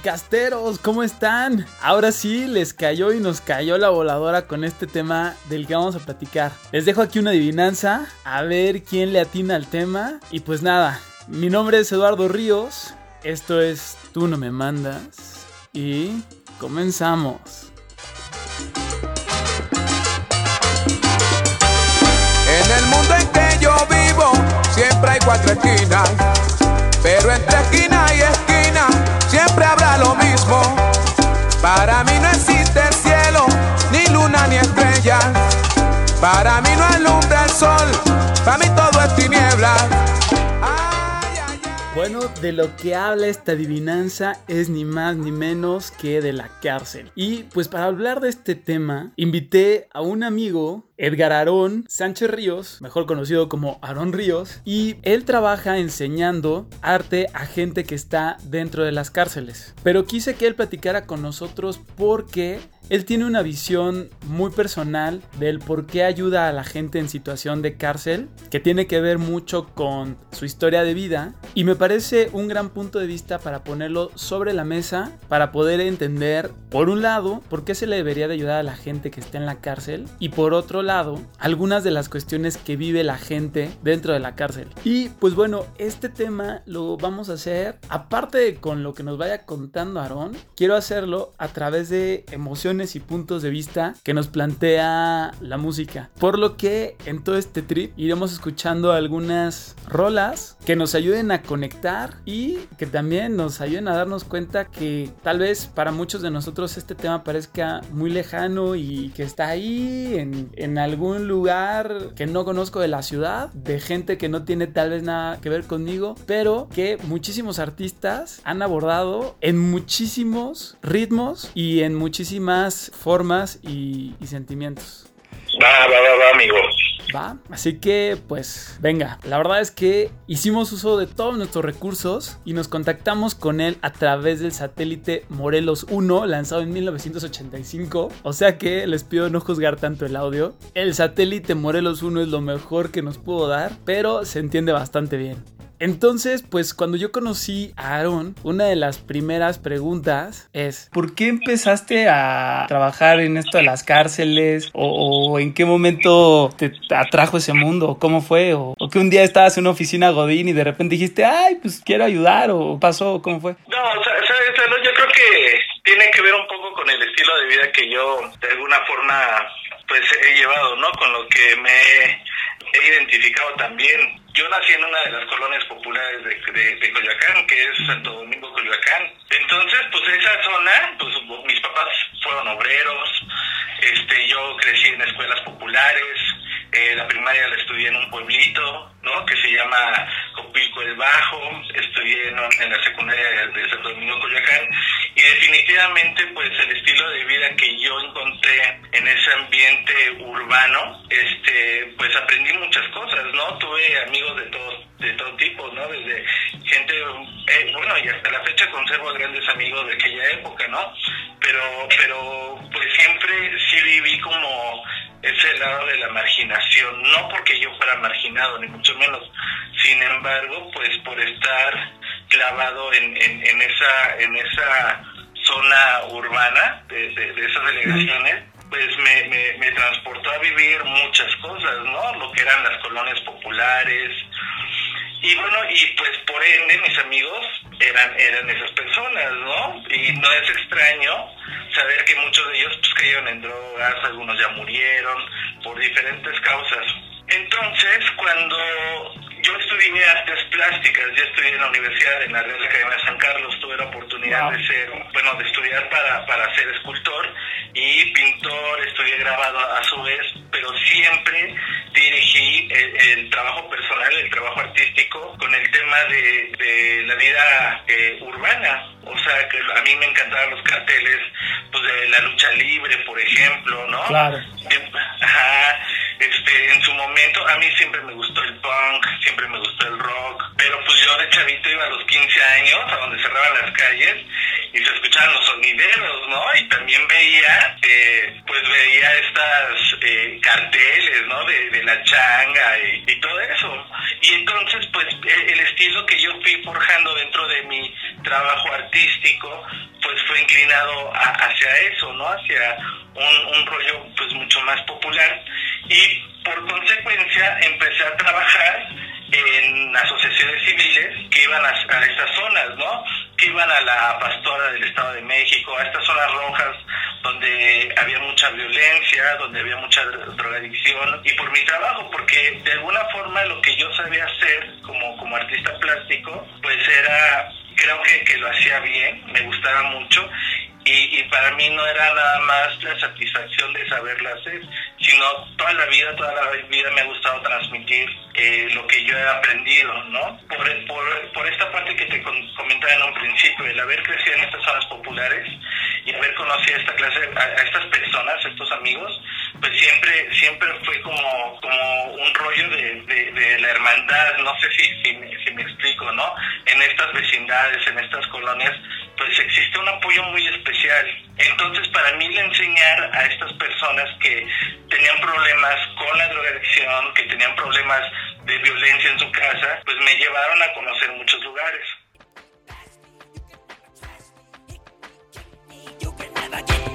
podcasteros, ¿cómo están? Ahora sí, les cayó y nos cayó la voladora con este tema del que vamos a platicar. Les dejo aquí una adivinanza, a ver quién le atina al tema. Y pues nada, mi nombre es Eduardo Ríos, esto es Tú no me mandas y comenzamos. En el mundo en que yo vivo, siempre hay cuatro esquinas, pero entre esquina y siempre habrá lo mismo. Para mí no existe cielo, ni luna ni estrellas. Para mí no alumbra el sol, para mí todo es tiniebla. Bueno, de lo que habla esta adivinanza es ni más ni menos que de la cárcel. Y pues para hablar de este tema, invité a un amigo Edgar Aarón Sánchez Ríos, mejor conocido como Aarón Ríos, y él trabaja enseñando arte a gente que está dentro de las cárceles. Pero quise que él platicara con nosotros porque él tiene una visión muy personal del por qué ayuda a la gente en situación de cárcel, que tiene que ver mucho con su historia de vida, y me parece un gran punto de vista para ponerlo sobre la mesa, para poder entender, por un lado, por qué se le debería de ayudar a la gente que está en la cárcel, y por otro lado, algunas de las cuestiones que vive la gente dentro de la cárcel. Y pues bueno, este tema lo vamos a hacer, aparte de con lo que nos vaya contando Aarón, quiero hacerlo a través de emociones y puntos de vista que nos plantea la música. Por lo que en todo este trip iremos escuchando algunas rolas que nos ayuden a conectar y que también nos ayuden a darnos cuenta que tal vez para muchos de nosotros este tema parezca muy lejano y que está ahí en, en algún lugar que no conozco de la ciudad, de gente que no tiene tal vez nada que ver conmigo, pero que muchísimos artistas han abordado en muchísimos ritmos y en muchísimas formas y, y sentimientos. Va, va, va, va, amigo. ¿Va? Así que, pues, venga. La verdad es que hicimos uso de todos nuestros recursos y nos contactamos con él a través del satélite Morelos 1, lanzado en 1985. O sea que les pido no juzgar tanto el audio. El satélite Morelos 1 es lo mejor que nos pudo dar, pero se entiende bastante bien. Entonces, pues cuando yo conocí a Aaron, una de las primeras preguntas es, ¿por qué empezaste a trabajar en esto de las cárceles? ¿O, o en qué momento te atrajo ese mundo? ¿Cómo fue? ¿O, o que un día estabas en una oficina Godín y de repente dijiste, ay, pues quiero ayudar? ¿O pasó? ¿Cómo fue? No, o sea, ¿sabes? yo creo que tiene que ver un poco con el estilo de vida que yo de alguna forma pues he llevado, ¿no? Con lo que me he identificado también. Yo nací en una de las colonias populares de, de, de Coyoacán, que es Santo Domingo Coyoacán. Entonces, pues esa zona, pues mis papás fueron obreros, este, yo crecí en escuelas populares, eh, la primaria la estudié en un pueblito, ¿no? Que se llama Copilco el Bajo, estudié en, en la secundaria de Santo Domingo Coyoacán y definitivamente pues el estilo de vida que yo encontré en ese ambiente urbano, este, pues aprendí muchas cosas, ¿no? Tuve amigos de todo, de todo tipo, ¿no? Desde gente, eh, bueno, y hasta la fecha conservo grandes amigos de aquella época, ¿no? Pero, pero pues siempre sí viví como ese lado de la marginación, no porque yo fuera marginado, ni mucho menos, sin embargo, pues por estar clavado en, en, en esa, en esa zona urbana de, de, de esas delegaciones, pues me, me, me, transportó a vivir muchas cosas, ¿no? Lo que eran las colonias populares. Y bueno, y pues por ende mis amigos eran, eran esas personas, ¿no? Y no es extraño saber que muchos de ellos pues cayeron en drogas, algunos ya murieron por diferentes causas. Entonces, cuando yo estudié artes plásticas, yo estudié en la Universidad, en la Real Academia de San Carlos, tuve la oportunidad wow. de ser, bueno, de estudiar para, para ser escultor y pintor, estudié grabado a su vez, pero siempre dirigí el, el trabajo personal, el trabajo artístico con el tema de, de la vida eh, urbana. O sea, que a mí me encantaban los carteles pues, de la lucha libre, por ejemplo, ¿no? Claro. Ajá. Este, en su a mí siempre me gustó el punk, siempre me gustó el rock, pero pues yo de chavito iba a los 15 años, a donde cerraban las calles, y se escuchaban los sonideros, ¿no? Y también veía, eh, pues veía estas eh, carteles, ¿no? De, la changa y, todo eso. Y entonces, pues el, estilo que yo fui forjando dentro de mi trabajo artístico pues fue inclinado hacia eso, ¿no? Hacia un, un rollo pues mucho más popular y violencia, donde había mucha drogadicción y por mi trabajo, porque de alguna forma lo que yo sabía hacer como, como artista plástico, pues era, creo que, que lo hacía bien, me gustaba mucho y, y, para mí no era nada más la satisfacción de saberla hacer, sino toda la vida, toda la vida me ha gustado transmitir eh, lo que yo he aprendido, ¿no? Por, por, por esta en un principio, el haber crecido en estas zonas populares y haber conocido a esta clase, a, estas personas, estos amigos, pues siempre siempre fue como, como un rollo de, de, de la hermandad, no sé si, si, me, si me explico, ¿no? En estas vecindades, en estas colonias, pues existe un apoyo muy especial. Entonces, para mí, enseñar a estas personas que tenían problemas con la drogadicción, que tenían problemas de violencia en su casa, pues me llevaron a conocer muchos lugares. Pero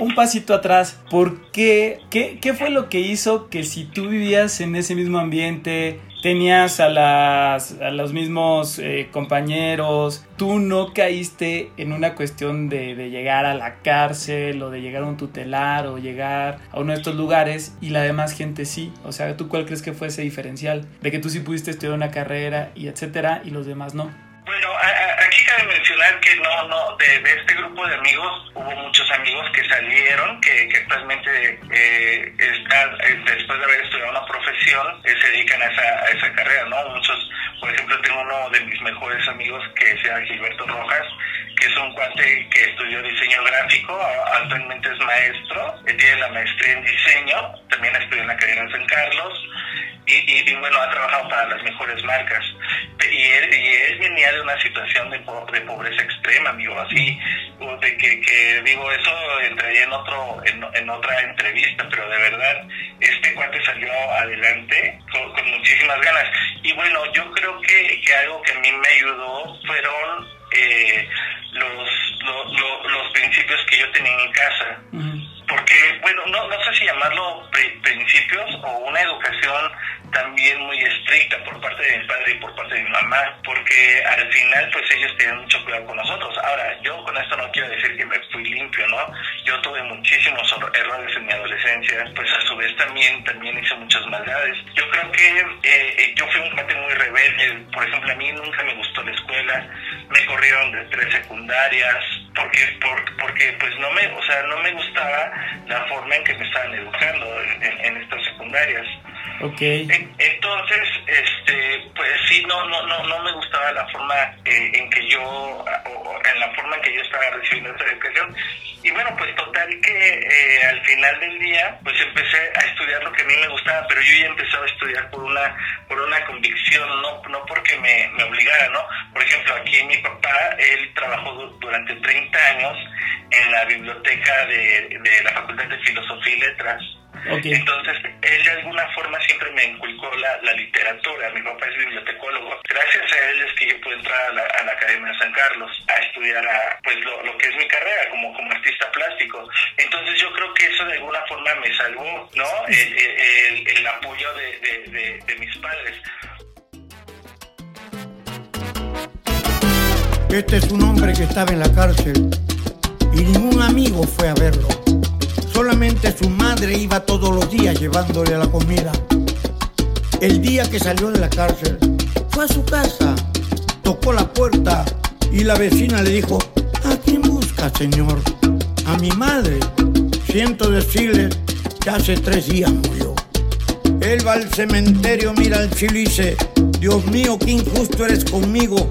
un pasito atrás. ¿Por qué? qué? ¿Qué fue lo que hizo que si tú vivías en ese mismo ambiente, tenías a, las, a los mismos eh, compañeros, tú no caíste en una cuestión de, de, llegar a la cárcel o de llegar a un tutelar o llegar a uno de estos lugares y la demás gente sí? O sea, ¿tú cuál crees que fue ese diferencial? De que tú sí pudiste estudiar una carrera y etcétera y los demás no. Bueno, aquí cabe mencionar que no, no, de, este grupo de amigos hubo muchos amigos que salieron, que, que actualmente eh, están, eh, después de haber estudiado una profesión, eh, se dedican a esa, a esa carrera, ¿no? Muchos, por ejemplo, tengo uno de mis mejores amigos que se llama Gilberto Rojas, que es un cuate que estudió diseño gráfico, actualmente es maestro, tiene la maestría en diseño, también estudió en la carrera en San Carlos, y, y, bueno, ha trabajado para las mejores marcas. Y él, y él venía de una situación de, de pobreza extrema, amigo, así, de que, que digo, eso entraría en, otro, en, otra entrevista, pero de verdad, este cuate salió adelante con, con muchísimas ganas. Y bueno, yo creo que, algo que a mí me ayudó fueron eh, los, lo, lo, los principios que yo tenía en casa. Porque, bueno, no, no sé si llamarlo principios o una educación también muy estricta por parte de mi padre y por parte de mi mamá, porque al final pues ellos tienen mucho cuidado con nosotros. Ahora, yo con esto no quiero decir que me fui limpio, ¿no? Yo tuve muchísimos errores en mi adolescencia, pues a su vez también, también hice muchas maldades. Yo creo que eh, yo fui un cuate muy rebelde, por ejemplo, a mí nunca me gustó la escuela, me corrieron de tres secundarias, porque, por, porque pues no me, o sea, no me gustaba la forma en que me estaban educando en, en, en estas secundarias. Okay. Entonces, este, pues sí, no, no, no, no me gustaba la forma eh, en que yo, o en la forma en que yo estaba recibiendo esta educación. Y bueno, pues total que eh, al final del día, pues empecé a estudiar lo que a mí me gustaba, pero yo ya empezaba a estudiar por una, por una convicción, no, no porque me, me obligara, ¿no? Por ejemplo, aquí mi papá, él trabajó durante 30 años en la biblioteca de, de la Facultad de Filosofía y Letras. Okay. Entonces, él de alguna forma siempre me inculcó la, la, literatura. Mi papá es bibliotecólogo. Gracias a él es que yo pude entrar a la, a la Academia de San Carlos a estudiar a, pues lo, lo, que es mi carrera como, como artista plástico. Entonces, yo creo que eso de alguna forma me salvó, ¿no? El, apoyo de, de mis padres. Este es un hombre que estaba en la cárcel y ningún amigo fue a verlo. Solamente su madre iba todos los días llevándole la comida. El día que salió de la cárcel, fue a su casa, tocó la puerta y la vecina le dijo, ¿a quién busca, señor? A mi madre. Siento decirle que hace tres días murió. Él va al cementerio, mira al cielo y dice, Dios mío, qué injusto eres conmigo.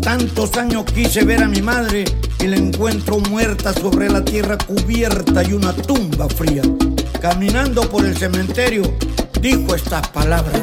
Tantos años quise ver a mi madre y la encuentro muerta sobre la tierra cubierta y una tumba fría. Caminando por el cementerio, dijo estas palabras.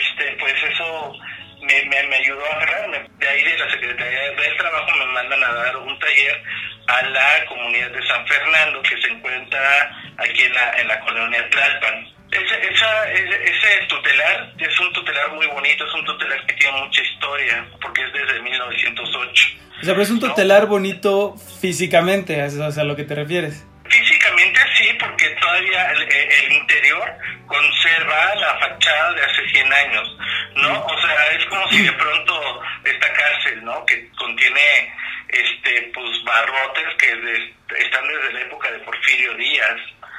Este pues eso me, me, me ayudó a agarrarme de ahí de la Secretaría del Trabajo me mandan a dar un taller a la comunidad de San Fernando que se encuentra aquí en la, en la colonia Tlalpan ese, esa, ese, tutelar es un tutelar muy bonito, es un tutelar que tiene mucha historia, porque es desde 1908. O sea, pero es un tutelar bonito físicamente, es o sea, a lo que te refieres. Físicamente sí, porque todavía el, el interior conserva la fachada de hace 100 años, ¿no? O sea, es como si de pronto esta cárcel, ¿no? Que contiene, este, pues, barrotes que de- están desde la época de Porfirio Díaz.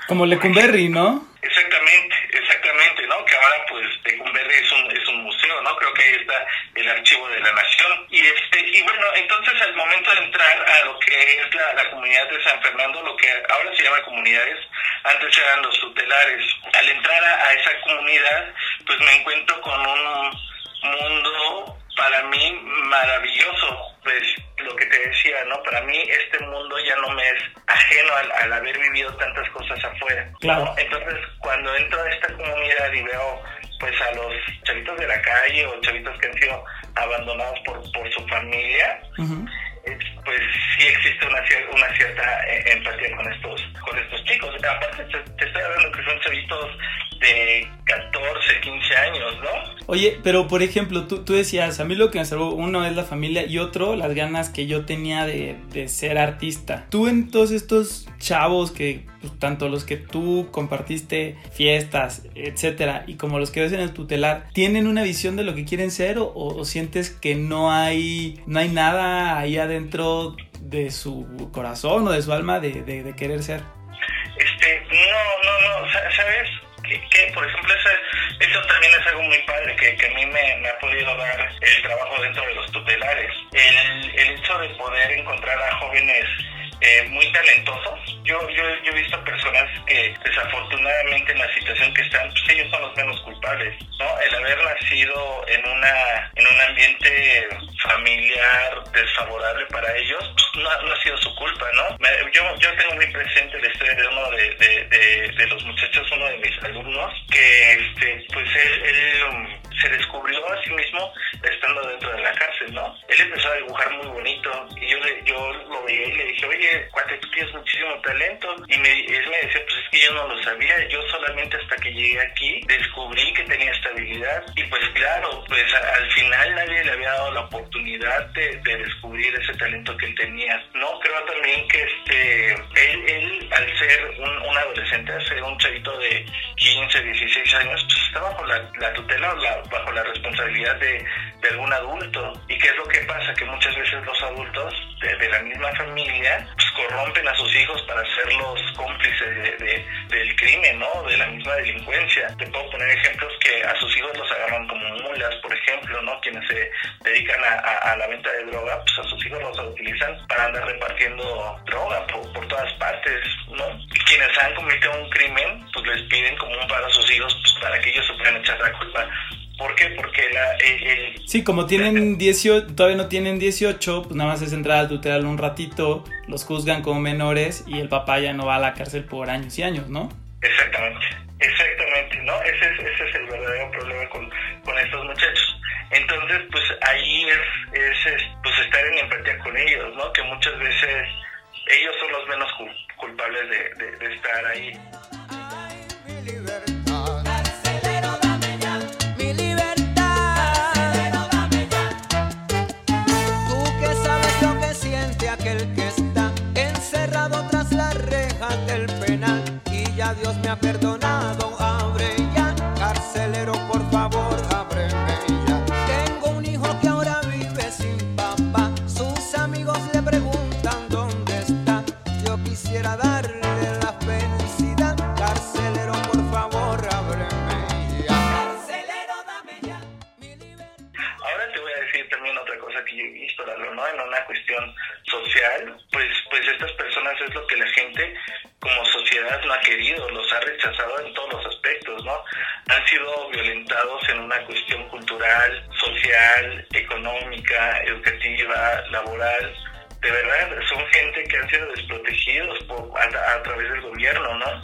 Como Lecumberri, ¿no? Exactamente, exactamente, ¿no? Que ahora pues Lecumberri es un, es un museo, ¿no? Creo que ahí está el archivo de la nación. Y este, y bueno, entonces al momento de entrar a lo que es la, la comunidad de San Fernando, lo que ahora se llama comunidades, antes eran los tutelares. Al entrar a esa comunidad, pues me encuentro con un mundo para mí maravilloso, pues lo que te decía, ¿no? Para mí este mundo ya no me es ajeno al, al haber vivido tantas cosas afuera. ¿no? Claro. Entonces, cuando entro a esta comunidad y veo pues a los chavitos de la calle o chavitos que han sido abandonados por, por su familia, es- pues sí existe una, una cierta eh, empatía con estos con estos chicos. Aparte te, te estoy hablando que son chavitos de 14, 15 años, ¿no? Oye, pero por ejemplo, tú, tú decías, a mí lo que me salvó, uno es la familia y otro las ganas que yo tenía de, de ser artista. Tú en todos estos chavos que, pues, tanto los que tú compartiste fiestas, etcétera, y como los que ves en el tutelar, ¿tienen una visión de lo que quieren ser o, o sientes que no hay, no hay nada ahí adentro de su corazón o de su alma de, de- de querer ser? Este, no, no, no, sa- ¿sabes? Que, por ejemplo, eso, eso también es algo muy padre que, que a mí me, me ha podido dar el trabajo dentro de los tutelares. El, el hecho de poder encontrar a jóvenes eh, muy talentosos. Yo, yo, yo he visto personas que desafortunadamente en la situación que están, pues ellos son los menos culpables, ¿no? El haber nacido en una en un ambiente familiar desfavorable para ellos, pues, no, no ha sido su culpa, ¿no? Me- Yo, yo tengo muy presente la historia de uno de, de, de, de los talento que tenía. No, creo también que este, él, él al ser un, un adolescente, al ser un chavito de 15, 16 años, pues está bajo la, la tutela o la- bajo la responsabilidad de, de algún adulto. ¿Y qué es lo que pasa? Que muchas veces los adultos de, de la misma familia pues, corrompen a sus hijos para ser los cómplices de- del crimen, ¿no? De la misma delincuencia. Te puedo poner ejemplos que a sus hijos los agarran como mulas, por ejemplo, ¿no? Quienes se dedican a, a- a la venta de repartiendo droga por, por todas partes, ¿no? Y quienes han cometido un crimen, pues les piden como un paro a sus hijos pues, para que ellos se puedan echar la culpa. ¿Por qué? Porque la, el- el, Sí, como tienen 18, todavía no tienen 18, pues nada más es entrar al tutelar un ratito, los juzgan como menores y el papá ya no va a la cárcel por años y años, ¿no? Exactamente, exactamente, ¿no? Ese es, ese es el verdadero problema con, con estos muchachos. Entonces, pues ahí es, es, es, pues estar en empatía con ellos, ¿no? Que muchas veces ellos son los menos cul- culpables de, de- de estar ahí. Dios me ha perdonado, abre ya. Carcelero, por favor, cultural, social, económica, educativa, laboral. De verdad, son gente que han sido desprotegidos por, a, través del gobierno, ¿no?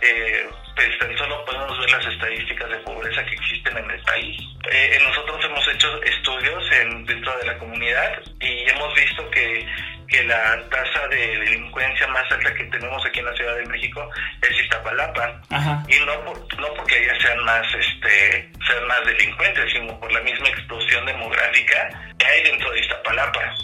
Eh, pues tan solo podemos ver las estadísticas de pobreza que existen en el país. Eh, nosotros hemos hecho estudios en, dentro de la comunidad y hemos visto que que la tasa de delincuencia más alta que tenemos aquí en la Ciudad de México es Iztapalapa. Y no, no porque allá sean más, este, delincuentes, sino por la misma explosión demográfica que hay dentro de Iztapalapa.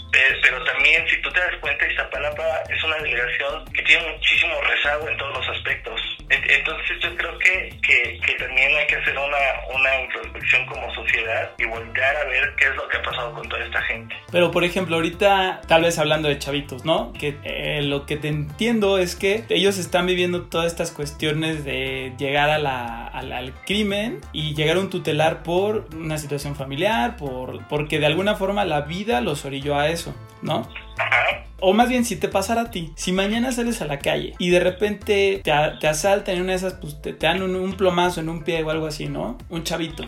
Pero, también, si tú te das cuenta, Iztapalapa es una delegación que tiene muchísimo rezago en todos los aspectos. Entonces yo creo que, que, también hay que hacer una, una introspección como sociedad y voltear a ver qué es lo que ha pasado con toda esta gente. Pero por ejemplo, ahorita tal vez hablando de chavitos, ¿no? Que eh, lo que te entiendo es que ellos están viviendo todas estas cuestiones de llegar a la, al, crimen y llegar a un tutelar por una situación familiar, por, porque de alguna forma la vida los orilló a eso, ¿no? O más bien, si te pasara a ti, si mañana sales a la calle y de repente te, te asaltan en una de esas, pues te, dan un, plomazo en un pie o algo así, ¿no? Un chavito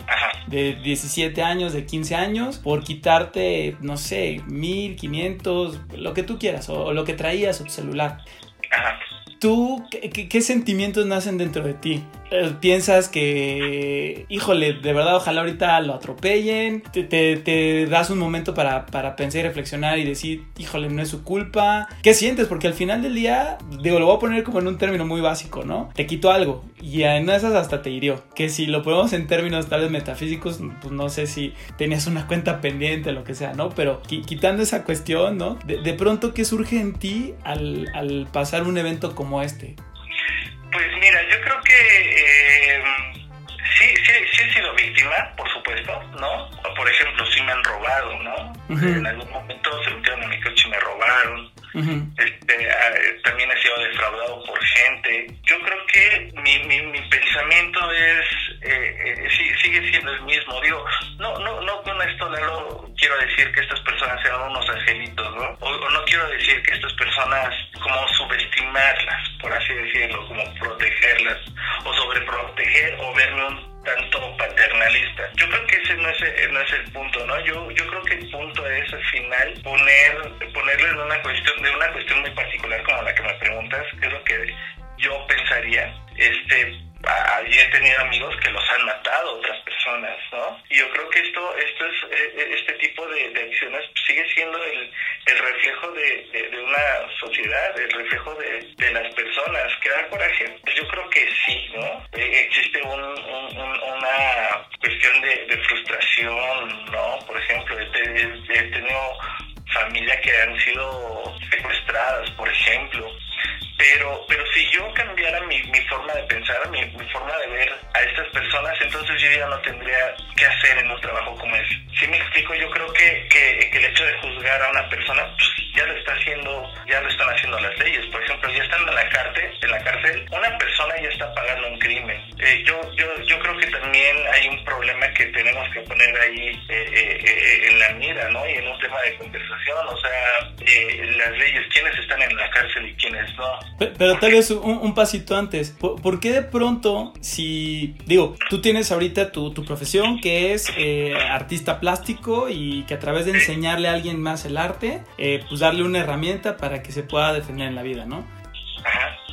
de 17 años, de 15 años, por quitarte, no sé, 1500, lo que tú quieras, o, lo que traías, tu celular. ¿Tú qué, sentimientos nacen dentro de ti? Eh, ¿Piensas que, híjole, de verdad ojalá ahorita lo atropellen? ¿Te, te, das un momento para, para, pensar y reflexionar y decir, híjole, no es su culpa? ¿Qué sientes? Porque al final del día, digo, lo voy a poner como en un término muy básico, ¿no? Te quitó algo y en esas hasta te hirió. Que si lo ponemos en términos tal vez metafísicos, pues no sé si tenías una cuenta pendiente lo que sea, ¿no? Pero quitando esa cuestión, ¿no? De, de pronto, ¿qué surge en ti al, al pasar un evento como como este? Pues mira, yo creo que eh, sí, sí, sí he sido víctima, por supuesto, ¿no? Por ejemplo, sí me han robado, ¿no? En algún momento se metieron en mi coche y me robaron. Este, ah, también he sido defraudado por gente. Yo creo que mi, mi, pensamiento es eh, eh sigue siendo el mismo. Digo, no, no, no con esto no quiero decir que estas personas sean unos angelitos, ¿no? o no quiero decir que estas personas como subestimarlas, por así decirlo, como protegerlas o sobreproteger o verme un tanto paternalista. Yo creo que ese no es, no es el punto, ¿no? Yo, yo creo que el punto al final poner, ponerle en una cuestión, de una cuestión muy particular como la que me preguntas, que es lo que yo pensaría, este, he tenido amigos que los han matado otras personas, ¿no? Y yo creo que esto, esto es, eh, eh, este tipo de, acciones sigue siendo el, el reflejo de, de, una sociedad, el reflejo de, de las personas. ¿Que da coraje? Pues yo creo que sí, ¿no? Eh, existe un, una cuestión de, frustración, ¿no? Por ejemplo, he tenido familia que han sido secuestradas, por ejemplo, pero, pero si yo cambiara mi, mi forma de pensar, mi, mi, forma de ver a estas personas, entonces yo ya no tendría que hacer en un trabajo como ese. Si me explico, yo creo que, que, el hecho de juzgar a una persona, pues ya lo está haciendo, ya lo están haciendo las leyes. Por ejemplo, ya están en la cárcel, en la cárcel, una persona ya está pagando un crimen. Eh, yo, yo, yo creo que también hay un problema que tenemos que poner ahí eh, eh, en la mira, ¿no? Y en un tema de conversación, o sea, las leyes, quiénes están en la cárcel y quiénes no. Pero, tal vez un, pasito antes, ¿Por, qué de pronto, si, digo, tú tienes ahorita tu, tu profesión que es eh, artista plástico y que a través de enseñarle a alguien más el arte, eh, pues darle una herramienta para que se pueda defender en la vida, ¿no?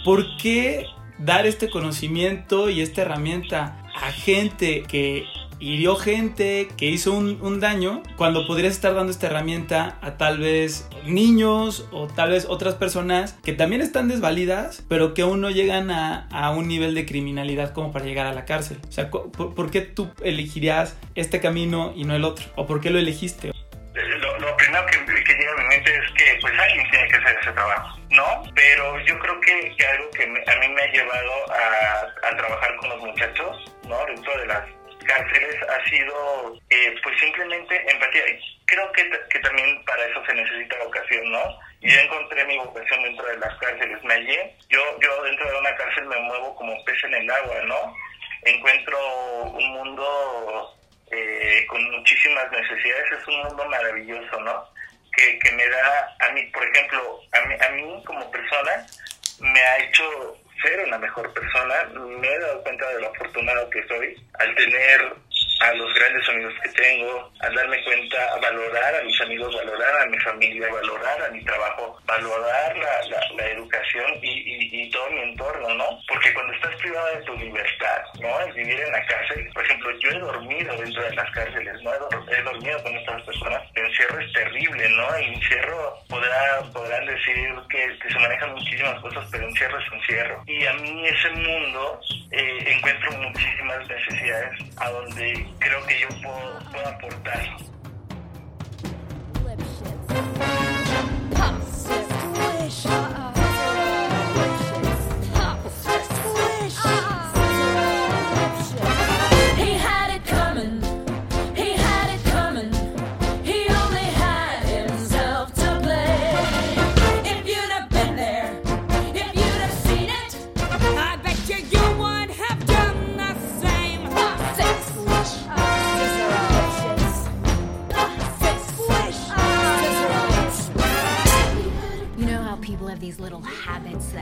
¿Por qué dar este conocimiento y esta herramienta a gente que hirió gente, que hizo un, daño, cuando podrías estar dando esta herramienta a tal vez niños o tal vez otras personas que también están desvalidas, pero que aún no llegan a, un nivel de criminalidad como para llegar a la cárcel. O sea, ¿por, qué tú elegirías este camino y no el otro? ¿O por qué lo elegiste? Lo, primero que, llega a mi mente es que pues alguien tiene que hacer ese trabajo, ¿no? Pero yo creo que, algo que a mí me ha llevado a, a trabajar con los muchachos, ¿no? Dentro de las cárceles ha sido eh, pues simplemente empatía. Creo que, que también para eso se necesita vocación, ¿no? Yo encontré mi vocación dentro de las cárceles, me hallé. Yo, yo dentro de una cárcel me muevo como pez en el agua, ¿no? Encuentro un mundo eh, con muchísimas necesidades, es un mundo maravilloso, ¿no? que, que me da a mí, por ejemplo, a mí, a mí como persona, me ha hecho ser una mejor persona. Me he dado cuenta de lo afortunado que soy al tener a los grandes amigos que tengo, al darme cuenta, a valorar a mis amigos, valorar a mi familia, valorar a mi trabajo, valorar la, la, la educación y, y, todo mi entorno, ¿no? Porque cuando estás privado de tu libertad, ¿no? El vivir en la cárcel, por ejemplo, yo he dormido dentro de las cárceles, ¿no? He, dormido con estas personas. El encierro es terrible, ¿no? El encierro podrá, podrán decir que, que se manejan muchísimas cosas, pero encierro es encierro. Y a mí ese mundo eh, encuentro muchísimas necesidades a donde creo que yo puedo, puedo aportar.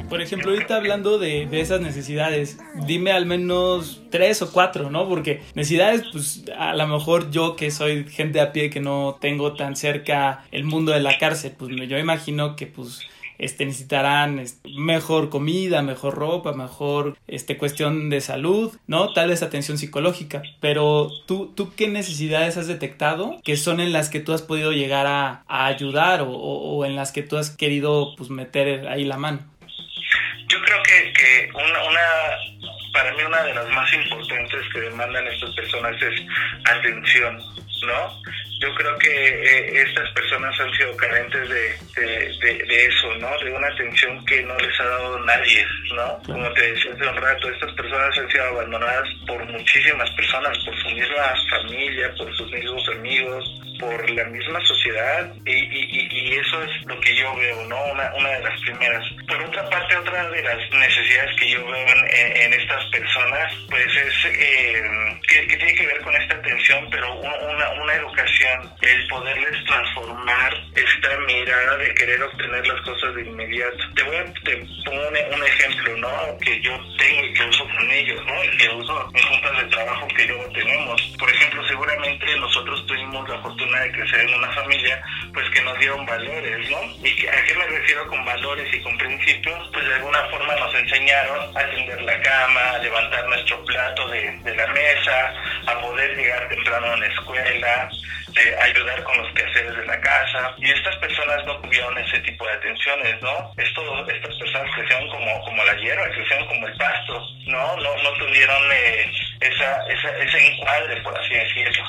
Por ejemplo, ahorita hablando de, de, esas necesidades, dime al menos tres o cuatro, ¿no? Porque necesidades, pues a lo mejor yo que soy gente a pie que no tengo tan cerca el mundo de la cárcel, pues yo imagino que pues este, necesitarán mejor comida, mejor ropa, mejor este, cuestión de salud, ¿no? Tal vez atención psicológica. Pero tú, ¿tú qué necesidades has detectado que son en las que tú has podido llegar a, ayudar o, o, en las que tú has querido pues, meter ahí la mano? Yo creo que, que una, para mí una de las más importantes que demandan estas personas es atención, ¿no? Yo creo que eh, estas personas han sido carentes de, de, eso, ¿no? De una atención que no les ha dado nadie, ¿no? Como te decía hace un rato, estas personas han sido abandonadas por muchísimas personas, por su misma familia, por sus mismos amigos, por la misma sociedad y, y, eso es lo que yo veo, ¿no? Una, una de las primeras. Por otra parte, otra de las necesidades que yo veo en, estas personas, pues es eh, que, tiene que ver con esta atención, pero una, una educación el poderles transformar esta mirada de querer obtener las cosas de inmediato. Te voy a te pongo un, ejemplo, ¿no? Que yo tengo y que uso con ellos, ¿no? Y que uso en juntas de trabajo que luego tenemos. Por ejemplo, seguramente nosotros tuvimos la fortuna de crecer en una familia, pues que nos dieron valores, ¿no? ¿Y a qué me refiero con valores y con principios? Pues de alguna forma nos enseñaron a tender la cama, a levantar nuestro plato de, de la mesa, a poder llegar temprano a la escuela, de ayudar con los quehaceres de la casa. Y estas personas no tuvieron ese tipo de atenciones, ¿no? Esto, estas personas crecieron como, como la hierba, crecieron como el pasto, ¿no? No, no tuvieron eh, esa, esa, ese encuadre, por así decirlo.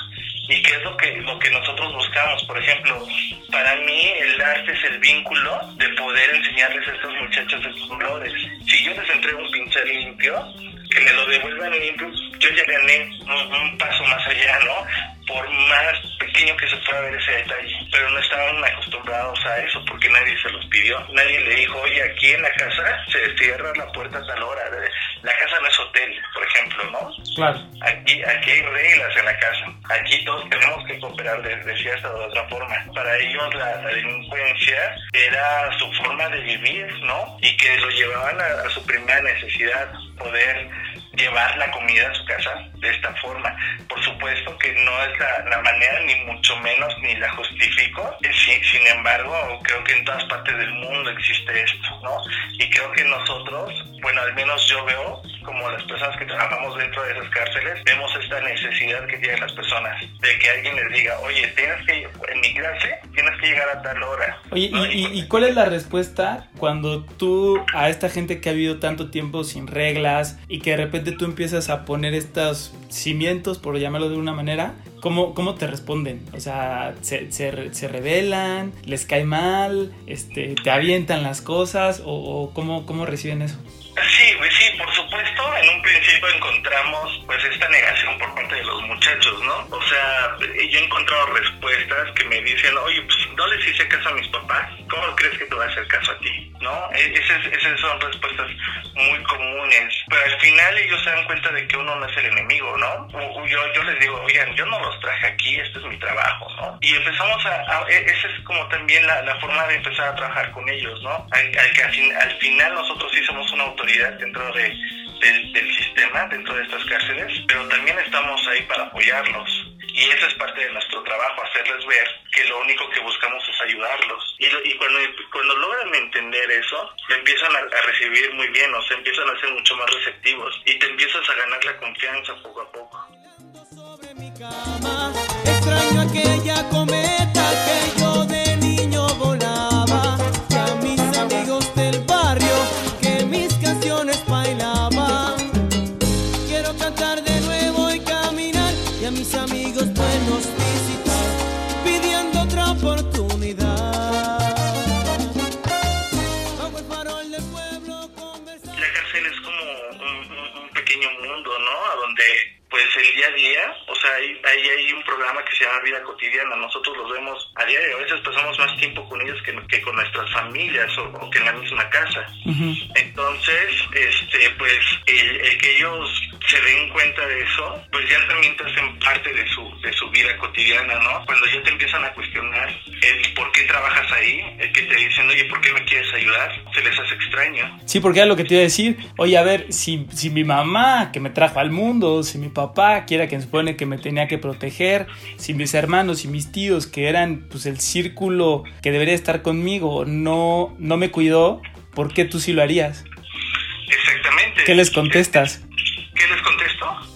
¿Y qué es lo que, lo que nosotros buscamos? Por ejemplo, para mí el arte es el vínculo de poder enseñarles a estos muchachos estos colores. Si yo les entrego un pincel limpio, que me lo devuelvan limpio, yo ya gané un, un paso más allá, ¿no? Por más pequeño que se pueda ver ese detalle, pero no estaban acostumbrados a eso porque nadie se los pidió. Nadie le dijo, oye, aquí en la casa se cierra la puerta a tal hora. La casa no es hotel, por ejemplo, ¿no? Claro. Aquí, aquí hay reglas en la casa. Aquí todos tenemos que cooperar de, de cierta o de otra forma. Para ellos la, la, delincuencia era su forma de vivir, ¿no? Y que lo llevaban a, a su primera necesidad, poder llevar la comida a su casa de esta forma. Por supuesto que no es la, la manera, ni mucho menos, ni la justifico. Sí, sin embargo, creo que en todas partes del mundo existe esto, ¿no? Y creo que nosotros, bueno, al menos yo veo, como las personas que trabajamos dentro de esas cárceles, vemos esta necesidad que tienen las personas de que alguien les diga, oye, tienes que, en mi clase, tienes que llegar a tal hora. Oye, ¿no? y, y, ¿y cuál es la respuesta cuando tú, a esta gente que ha vivido tanto tiempo sin reglas y que de repente tú empiezas a poner estos cimientos, por llamarlo de una manera, ¿cómo, cómo te responden? O sea, ¿se, se, se rebelan? ¿Les cae mal? Este, ¿Te avientan las cosas? ¿O, o cómo, cómo reciben eso? Sí, pues sí, por supuesto, en un principio encontramos pues esta negación por parte de los muchachos, ¿no? O sea, yo he encontrado respuestas que me dicen, oye, pues no les hice caso a mis papás, ¿cómo crees que te voy a hacer caso a ti? ¿No? E, esas, esas son respuestas muy comunes, pero al final ellos se dan cuenta de que uno no es el enemigo, ¿no? Yo, yo les digo, oigan, yo no los traje aquí, este es mi trabajo, ¿no? Y empezamos a, e, esa es como también la, forma de empezar a trabajar con ellos, ¿no? Al, al, al final nosotros sí una autoridad dentro de, del, sistema, dentro de estas cárceles, pero también estamos ahí para apoyarlos. Y esa es parte de nuestro trabajo, hacerles ver que lo único que buscamos es ayudarlos. Y, cuando, cuando logran entender eso, empiezan a, a, recibir muy bien, o sea, empiezan a ser mucho más receptivos y te empiezas a ganar la confianza poco a poco. Día o sea, ahí, ahí, hay un programa que se llama Vida Cotidiana, nosotros los vemos a diario, a veces pasamos más tiempo con ellos que, que con nuestras familias o, o, que en la misma casa. Uh -huh. Entonces, este, pues el, el, que ellos se den cuenta de eso, pues ya también te hacen parte de su, de su vida cotidiana, ¿no? Cuando ya te empiezan a cuestionar el por trabajas ahí, el que te dicen, oye, ¿por qué me quieres ayudar? Se les hace extraño. Sí, porque era lo que te iba a decir, oye, a ver, si, si mi mamá que me trajo al mundo, si mi papá, que era quien supone que me tenía que proteger, si mis hermanos y mis tíos, que eran pues el círculo que debería estar conmigo, no, no me cuidó, ¿por qué tú sí lo harías? Exactamente. ¿Qué les contestas? ¿Qué les contesto?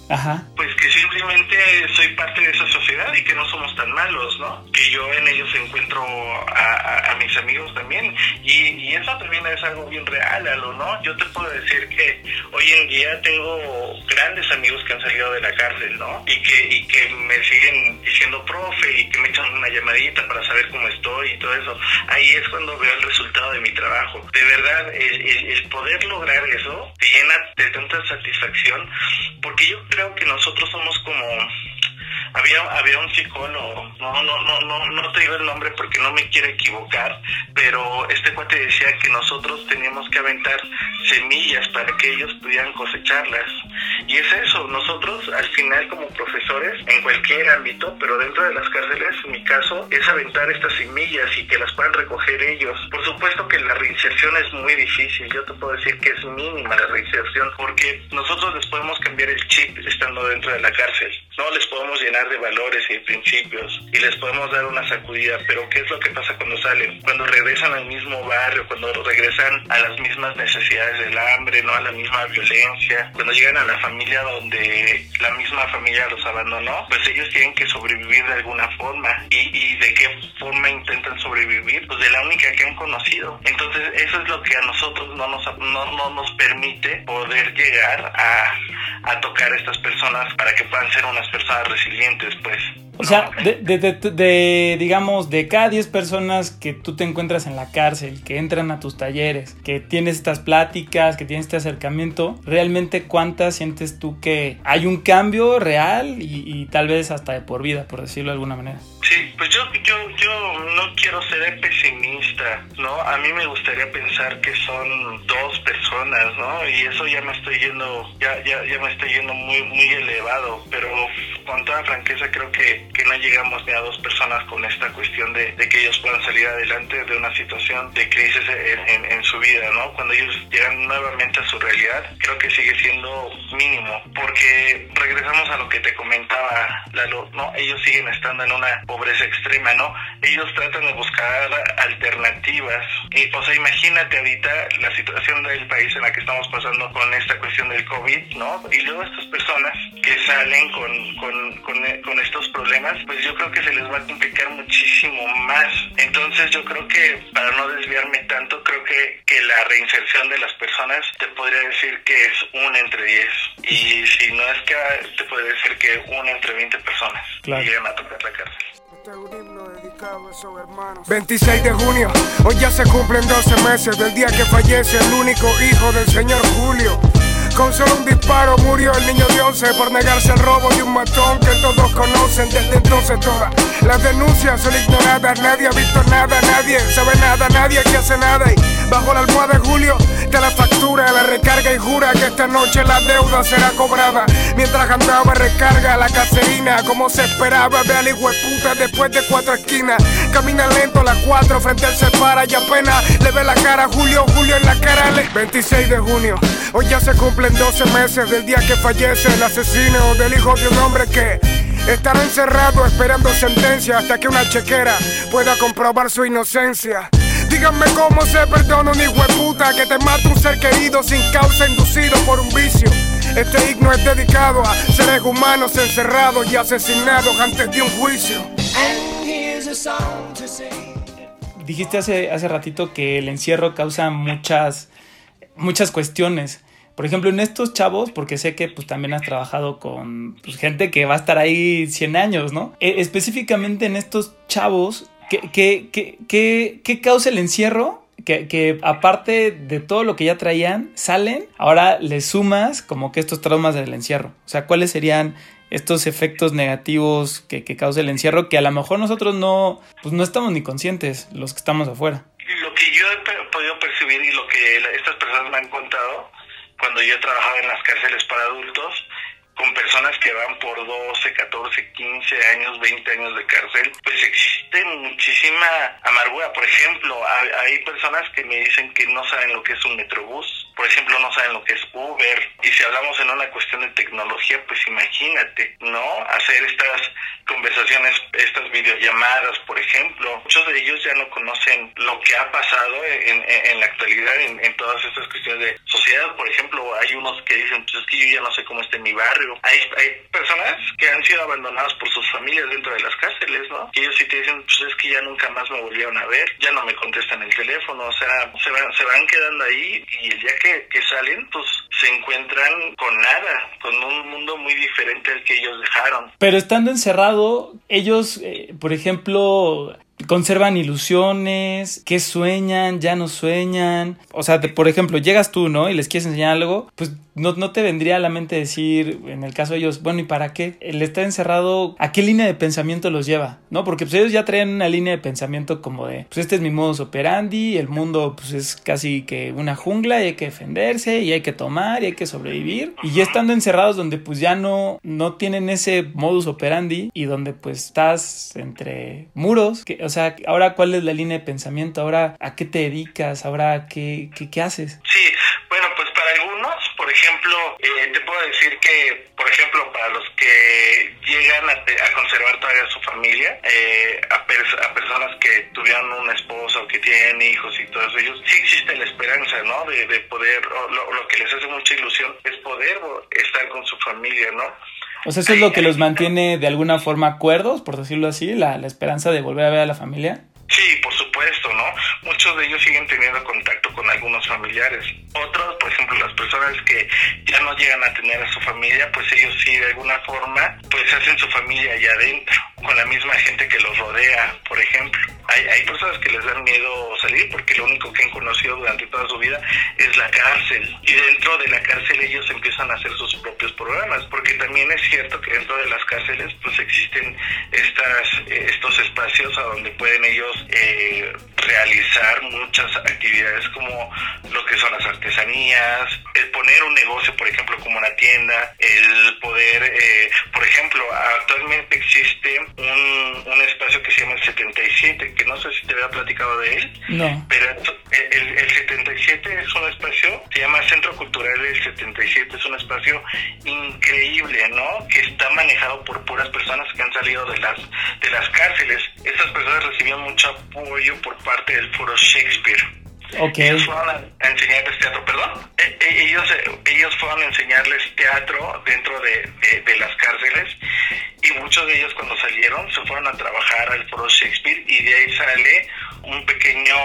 Pues que simplemente soy parte de esa sociedad y que no somos tan malos, ¿no? Que yo en ellos encuentro a, mis amigos también. Y, y, eso también es algo bien real, Alo, ¿no? Yo te puedo decir que hoy en día tengo grandes amigos que han salido de la cárcel, ¿no? Y que, y que me siguen diciendo profe y que me echan una llamadita para saber cómo estoy y todo eso. Ahí es cuando veo el resultado de mi trabajo. De verdad, el poder lograr eso te llena de tanta satisfacción porque yo creo que nosotros somos como había había un psicólogo. No no no no no te digo el nombre porque no me quiero equivocar pero este cuate decía que nosotros teníamos que aventar semillas para que ellos pudieran cosecharlas. Y es eso nosotros al final como profesores en cualquier ámbito pero dentro de las cárceles en mi caso es aventar estas semillas y que las puedan recoger ellos. Por supuesto que la reinserción es muy difícil yo te puedo decir que es mínima la reinserción porque nosotros les podemos cambiar el chip estando dentro de la cárcel. No les podemos llenar de valores y de principios y les podemos dar una sacudida, pero ¿qué es lo que pasa cuando salen? Cuando regresan al mismo barrio, cuando regresan a las mismas necesidades del hambre, no a la misma violencia, cuando llegan a la familia donde la misma familia los abandonó, pues ellos tienen que sobrevivir de alguna forma y, de qué forma intentan sobrevivir, pues de la única que han conocido. Entonces eso es lo que a nosotros no nos, no, no nos permite poder llegar a, a tocar a estas personas para que puedan ser unas personas resilientes, pues. O sea, de, de, de, de, digamos, de cada 10 personas que tú te encuentras en la cárcel, que entran a tus talleres, que tienes estas pláticas, que tienes este acercamiento, ¿realmente cuántas sientes tú que hay un cambio real y, y tal vez hasta de por vida, por decirlo de alguna manera? Sí, pues yo, yo, yo no quiero ser pesimista, ¿no? A mí me gustaría pensar que son dos personas, ¿no? Y eso ya me estoy yendo, ya, ya, ya me estoy yendo muy, muy elevado, pero con toda franqueza creo que, que no llegamos ni a dos personas con esta cuestión de, de que ellos puedan salir adelante de una situación de crisis en, en, en, su vida, ¿no? Cuando ellos llegan nuevamente a su realidad, creo que sigue siendo mínimo, porque regresamos a lo que te comentaba, Lalo, ¿no? Ellos siguen estando en una pobreza extrema, ¿no? Ellos tratan de buscar alternativas. Y, o sea, imagínate ahorita la situación del país en la que estamos pasando con esta cuestión del COVID, ¿no? Y luego estas personas que salen con, con, con, con estos problemas, pues yo creo que se les va a complicar muchísimo más. Entonces yo creo que, para no desviarme tanto, creo que, que la reinserción de las personas te podría decir que es una entre diez. Y si no es que te podría decir que una entre veinte personas claro. llegan a tocar la cárcel. 26 de junio, hoy ya se cumplen 12 meses del día que fallece el único hijo del señor Julio. Con solo un disparo murió el niño de once por negarse al robo de un matón que todos conocen desde entonces todas. Las denuncias son ignoradas, nadie ha visto nada, nadie sabe nada, nadie que hace nada. Y bajo la almohada de Julio te la factura, la recarga y jura que esta noche la deuda será cobrada. Mientras andaba recarga la caserina, como se esperaba, ve al hijo puta después de cuatro esquinas. Camina lento las cuatro, frente al se para y apenas le ve la cara Julio, Julio en la cara le... 26 de junio, hoy ya se cumplen 12 meses del día que fallece el asesino del hijo de un hombre que estará encerrado esperando sentencia hasta que una chequera pueda comprobar su inocencia. Díganme cómo se perdona un hijo de puta que te mata un ser querido sin causa inducido por un vicio. Este himno es dedicado a seres humanos encerrados y asesinados antes de un juicio. Dijiste hace, hace ratito que el encierro causa muchas, muchas cuestiones. Por ejemplo, en estos chavos, porque sé que pues, también has trabajado con pues, gente que va a estar ahí 100 años, ¿no? E específicamente en estos chavos, ¿qué, qué, qué, qué, causa el encierro? Que, que, aparte de todo lo que ya traían, salen, ahora le sumas como que estos traumas del encierro. O sea, ¿cuáles serían estos efectos negativos que, que causa el encierro que a lo mejor nosotros no, pues no estamos ni conscientes, los que estamos afuera? Lo que yo he podido percibir y lo que estas personas me han contado cuando yo trabajaba en las cárceles para adultos, con personas que van por 12, 14, 15 años, 20 años de cárcel, pues existe muchísima amargura. Por ejemplo, hay, personas que me dicen que no saben lo que es un metrobús, por ejemplo, no saben lo que es Uber. Y si hablamos en una cuestión de tecnología, pues imagínate, ¿no? Hacer estas conversaciones, estas videollamadas, por ejemplo. Muchos de ellos ya no conocen lo que ha pasado en, en, la actualidad en, en, todas estas cuestiones de sociedad. Por ejemplo, hay unos que dicen, pues es que yo ya no sé cómo está mi barrio hay, hay personas que han sido abandonadas por sus familias dentro de las cárceles, ¿no? Y ellos sí te dicen, pues es que ya nunca más me volvieron a ver, ya no me contestan el teléfono, o sea, se van, se van quedando ahí y el día que, que salen, pues se encuentran con nada, con un mundo muy diferente al que ellos dejaron. Pero estando encerrado, ellos, eh, por ejemplo, conservan ilusiones, qué sueñan, ya no sueñan. O sea, te, por ejemplo, llegas tú, ¿no? Y les quieres enseñar algo, pues no, no, te vendría a la mente decir, en el caso de ellos, bueno, ¿y para qué? El estar encerrado, ¿a qué línea de pensamiento los lleva? ¿No? Porque pues ellos ya traen una línea de pensamiento como de, pues este es mi modus operandi, el mundo pues es casi que una jungla y hay que defenderse y hay que tomar y hay que sobrevivir. Y ya estando encerrados donde pues ya no, no tienen ese modus operandi y donde pues estás entre muros, que, o sea, ahora cuál es la línea de pensamiento, ahora a qué te dedicas, ahora qué, qué, qué haces. Sí, bueno, pues para algunos, por ejemplo, eh, te puedo decir que, por ejemplo, para los que llegan a, a conservar todavía su familia, eh, a, pers a, personas que tuvieron una esposa o que tienen hijos y todos ellos, sí existe la esperanza, ¿no? De, de poder, lo, lo, que les hace mucha ilusión es poder estar con su familia, ¿no? O sea, eso es lo que los mantiene de alguna forma cuerdos, por decirlo así, la, la esperanza de volver a ver a la familia. Sí, por supuesto, ¿no? Muchos de ellos siguen teniendo contacto con algunos familiares. Otros, por ejemplo, las personas que ya no llegan a tener a su familia, pues ellos sí de alguna forma, pues hacen su familia allá adentro, con la misma gente que los rodea, por ejemplo. Hay, hay personas que les dan miedo salir porque lo único que han conocido durante toda su vida es la cárcel. Y dentro de la cárcel ellos empiezan a hacer sus propios programas, porque también es cierto que dentro de las cárceles pues existen estas, estos espacios a donde pueden ellos eh, realizar muchas actividades como lo que son las artesanías, el poner un negocio, por ejemplo, como una tienda, el poder, eh, por ejemplo, actualmente existe un, un, espacio que se llama el 77, que no sé si te había platicado de él, no. pero el, el 77 es un espacio, se llama Centro Cultural del 77, es un espacio increíble, ¿no? Que está manejado por puras personas que han salido de las, de las cárceles. Estas personas recibían mucho apoyo por parte del foro Shakespeare. Okay. Ellos fueron a, enseñarles teatro, perdón. Eh, eh, ellos, ellos fueron a enseñarles teatro dentro de, de, de, las cárceles y muchos de ellos cuando salieron se fueron a trabajar al foro Shakespeare y de ahí sale un pequeño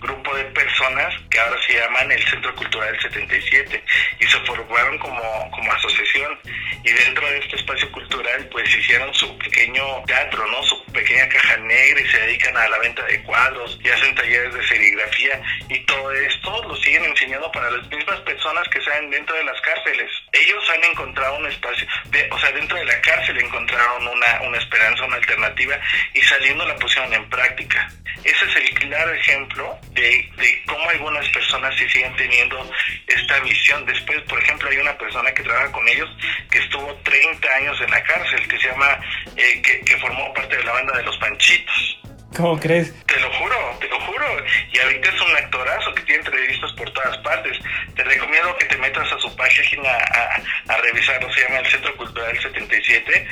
grupo de personas que ahora se llaman el Centro Cultural 77 y se formaron como, como asociación y dentro de este espacio cultural pues hicieron su pequeño teatro, ¿no? Su pequeña caja negra y se dedican a la venta de cuadros y hacen talleres de serigrafía y todo esto lo siguen enseñando para las mismas personas que salen dentro de las cárceles. Ellos han encontrado un espacio, o sea, dentro de la cárcel encontraron una, una esperanza, una alternativa y saliendo la pusieron en práctica. Claro ejemplo de, cómo algunas personas sí siguen teniendo esta visión. Después, por ejemplo, hay una persona que trabaja con ellos que estuvo 30 años en la cárcel, que se llama, eh, que formó parte de la banda de los Panchitos. ¿Cómo crees? Te lo juro, te lo juro. Y ahorita es un actorazo que tiene entrevistas por todas partes. Te recomiendo que te metas a su página a, a, revisarlo. Se llama el Centro Cultural 77.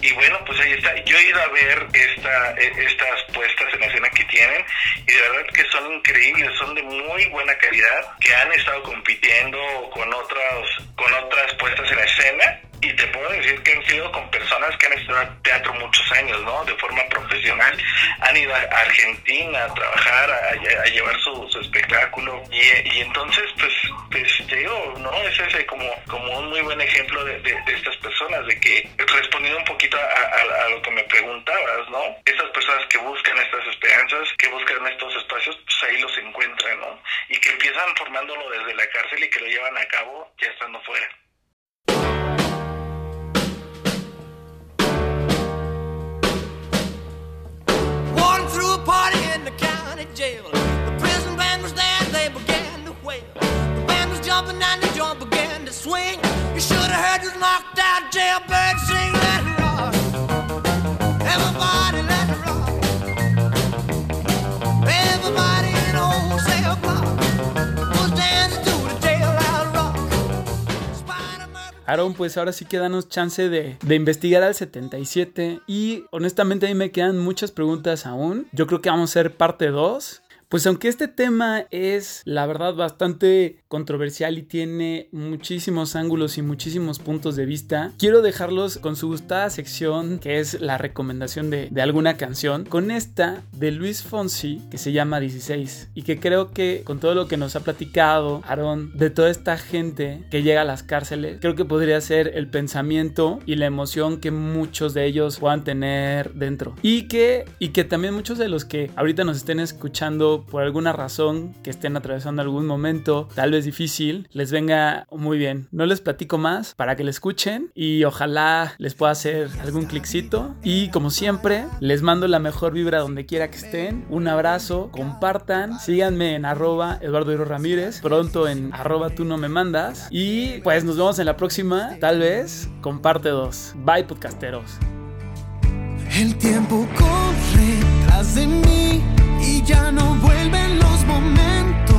Y bueno, pues ahí está. Yo he ido a ver esta, e, estas puestas en escena que tienen. Y de verdad que son increíbles. Son de muy buena calidad. Que han estado compitiendo con, otros, con otras puestas en escena y te puedo decir que han sido con personas que han estudiado teatro muchos años, ¿no? De forma profesional. Han ido a Argentina a trabajar, a, llevar su, su espectáculo. Y, entonces, pues, pues te digo, ¿no? Es ese como, como un muy buen ejemplo de, de, estas personas, de que respondiendo un poquito a, a, a, lo que me preguntabas, ¿no? Estas personas que buscan estas esperanzas, que buscan estos espacios, pues ahí los encuentran, ¿no? Y que empiezan formándolo desde la cárcel y que lo llevan a cabo ya estando fuera. County jail. The prison band was there, they began to wail. The band was jumping and the joint began to swing. You should have heard this knocked out jailbird sing, that rock. Everybody Aaron, pues ahora sí que danos chance de, de, investigar al 77 y honestamente a mí me quedan muchas preguntas aún. Yo creo que vamos a hacer parte 2. Pues aunque este tema es la verdad bastante controversial y tiene muchísimos ángulos y muchísimos puntos de vista, quiero dejarlos con su gustada sección que es la recomendación de, de alguna canción, con esta de Luis Fonsi que se llama 16 y que creo que con todo lo que nos ha platicado Aaron de toda esta gente que llega a las cárceles, creo que podría ser el pensamiento y la emoción que muchos de ellos puedan tener dentro. Y que, y que también muchos de los que ahorita nos estén escuchando por alguna razón que estén atravesando algún momento tal vez difícil, les venga muy bien. No les platico más para que le escuchen y ojalá les pueda hacer algún cliccito. Y como siempre, les mando la mejor vibra donde quiera que estén. Un abrazo, compartan, síganme en arroba Eduardo Hiro Ramírez, pronto en arroba tú no me mandas. Y pues nos vemos en la próxima, tal vez, comparte dos. Bye podcasteros. El tiempo corre tras de mí y ya no vuelven los momentos.